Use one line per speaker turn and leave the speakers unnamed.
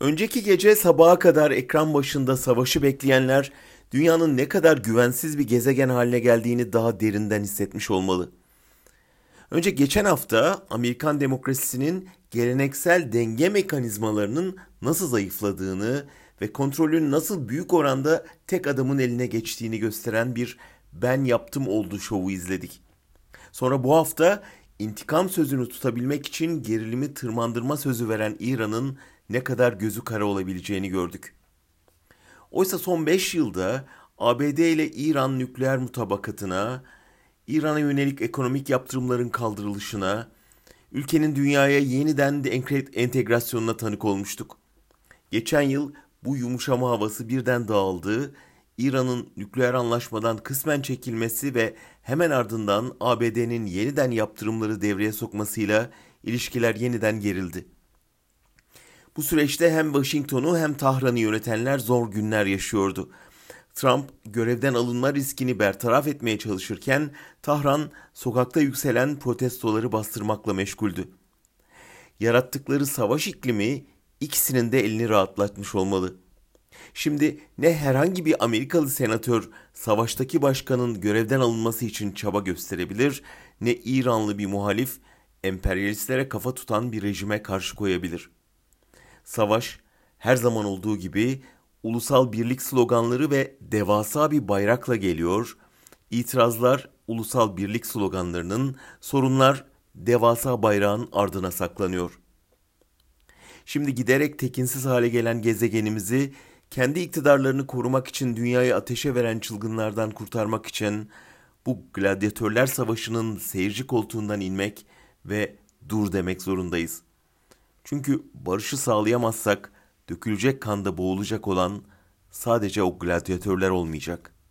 Önceki gece sabaha kadar ekran başında savaşı bekleyenler dünyanın ne kadar güvensiz bir gezegen haline geldiğini daha derinden hissetmiş olmalı. Önce geçen hafta Amerikan demokrasisinin geleneksel denge mekanizmalarının nasıl zayıfladığını ve kontrolün nasıl büyük oranda tek adamın eline geçtiğini gösteren bir ben yaptım oldu şovu izledik. Sonra bu hafta intikam sözünü tutabilmek için gerilimi tırmandırma sözü veren İran'ın ne kadar gözü kara olabileceğini gördük. Oysa son 5 yılda ABD ile İran nükleer mutabakatına, İran'a yönelik ekonomik yaptırımların kaldırılışına, ülkenin dünyaya yeniden de entegrasyonuna tanık olmuştuk. Geçen yıl bu yumuşama havası birden dağıldı, İran'ın nükleer anlaşmadan kısmen çekilmesi ve hemen ardından ABD'nin yeniden yaptırımları devreye sokmasıyla ilişkiler yeniden gerildi. Bu süreçte hem Washington'u hem Tahran'ı yönetenler zor günler yaşıyordu. Trump görevden alınma riskini bertaraf etmeye çalışırken Tahran sokakta yükselen protestoları bastırmakla meşguldü. Yarattıkları savaş iklimi ikisinin de elini rahatlatmış olmalı. Şimdi ne herhangi bir Amerikalı senatör savaştaki başkanın görevden alınması için çaba gösterebilir ne İranlı bir muhalif emperyalistlere kafa tutan bir rejime karşı koyabilir. Savaş her zaman olduğu gibi ulusal birlik sloganları ve devasa bir bayrakla geliyor. İtirazlar ulusal birlik sloganlarının, sorunlar devasa bayrağın ardına saklanıyor. Şimdi giderek tekinsiz hale gelen gezegenimizi kendi iktidarlarını korumak için dünyayı ateşe veren çılgınlardan kurtarmak için bu gladyatörler savaşının seyirci koltuğundan inmek ve dur demek zorundayız. Çünkü barışı sağlayamazsak dökülecek kanda boğulacak olan sadece o gladyatörler olmayacak.''